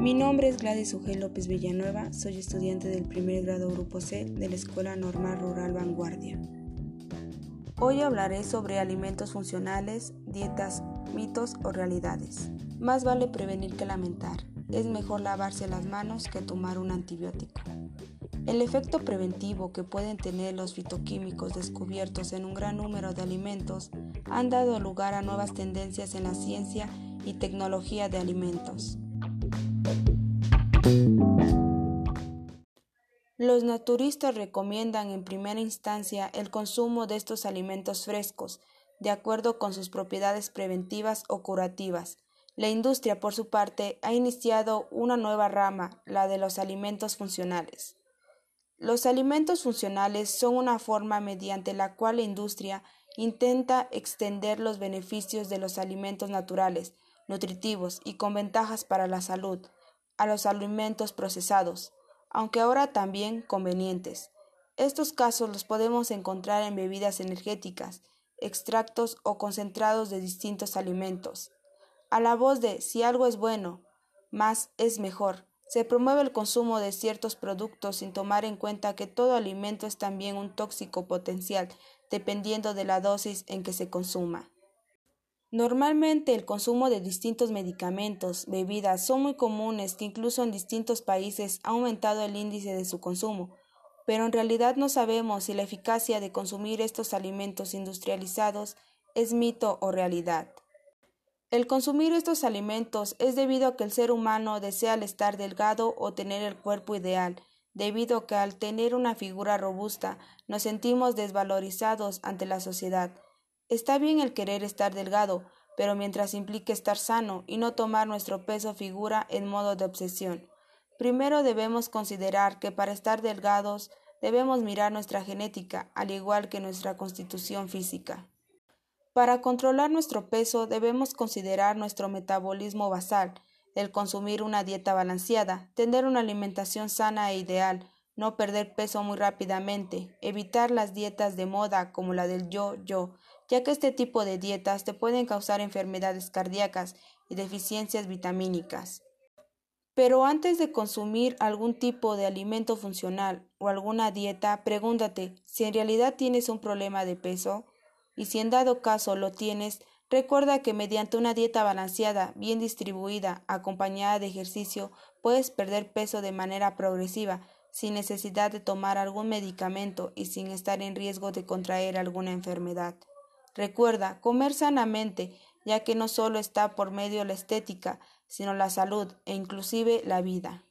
Mi nombre es Gladys Ugel López Villanueva, soy estudiante del primer grado Grupo C de la Escuela Normal Rural Vanguardia. Hoy hablaré sobre alimentos funcionales, dietas, mitos o realidades. Más vale prevenir que lamentar. Es mejor lavarse las manos que tomar un antibiótico. El efecto preventivo que pueden tener los fitoquímicos descubiertos en un gran número de alimentos han dado lugar a nuevas tendencias en la ciencia y tecnología de alimentos. Los naturistas recomiendan en primera instancia el consumo de estos alimentos frescos, de acuerdo con sus propiedades preventivas o curativas. La industria, por su parte, ha iniciado una nueva rama, la de los alimentos funcionales. Los alimentos funcionales son una forma mediante la cual la industria intenta extender los beneficios de los alimentos naturales, nutritivos y con ventajas para la salud a los alimentos procesados aunque ahora también convenientes. Estos casos los podemos encontrar en bebidas energéticas, extractos o concentrados de distintos alimentos. A la voz de si algo es bueno, más es mejor, se promueve el consumo de ciertos productos sin tomar en cuenta que todo alimento es también un tóxico potencial, dependiendo de la dosis en que se consuma. Normalmente el consumo de distintos medicamentos, bebidas son muy comunes que incluso en distintos países ha aumentado el índice de su consumo, pero en realidad no sabemos si la eficacia de consumir estos alimentos industrializados es mito o realidad. El consumir estos alimentos es debido a que el ser humano desea estar delgado o tener el cuerpo ideal, debido a que al tener una figura robusta nos sentimos desvalorizados ante la sociedad, Está bien el querer estar delgado, pero mientras implique estar sano y no tomar nuestro peso figura en modo de obsesión. Primero debemos considerar que para estar delgados debemos mirar nuestra genética, al igual que nuestra constitución física. Para controlar nuestro peso debemos considerar nuestro metabolismo basal, el consumir una dieta balanceada, tener una alimentación sana e ideal, no perder peso muy rápidamente, evitar las dietas de moda como la del yo-yo, ya que este tipo de dietas te pueden causar enfermedades cardíacas y deficiencias vitamínicas. Pero antes de consumir algún tipo de alimento funcional o alguna dieta, pregúntate si en realidad tienes un problema de peso y si en dado caso lo tienes, recuerda que mediante una dieta balanceada, bien distribuida, acompañada de ejercicio, puedes perder peso de manera progresiva, sin necesidad de tomar algún medicamento y sin estar en riesgo de contraer alguna enfermedad. Recuerda comer sanamente, ya que no solo está por medio la estética, sino la salud e inclusive la vida.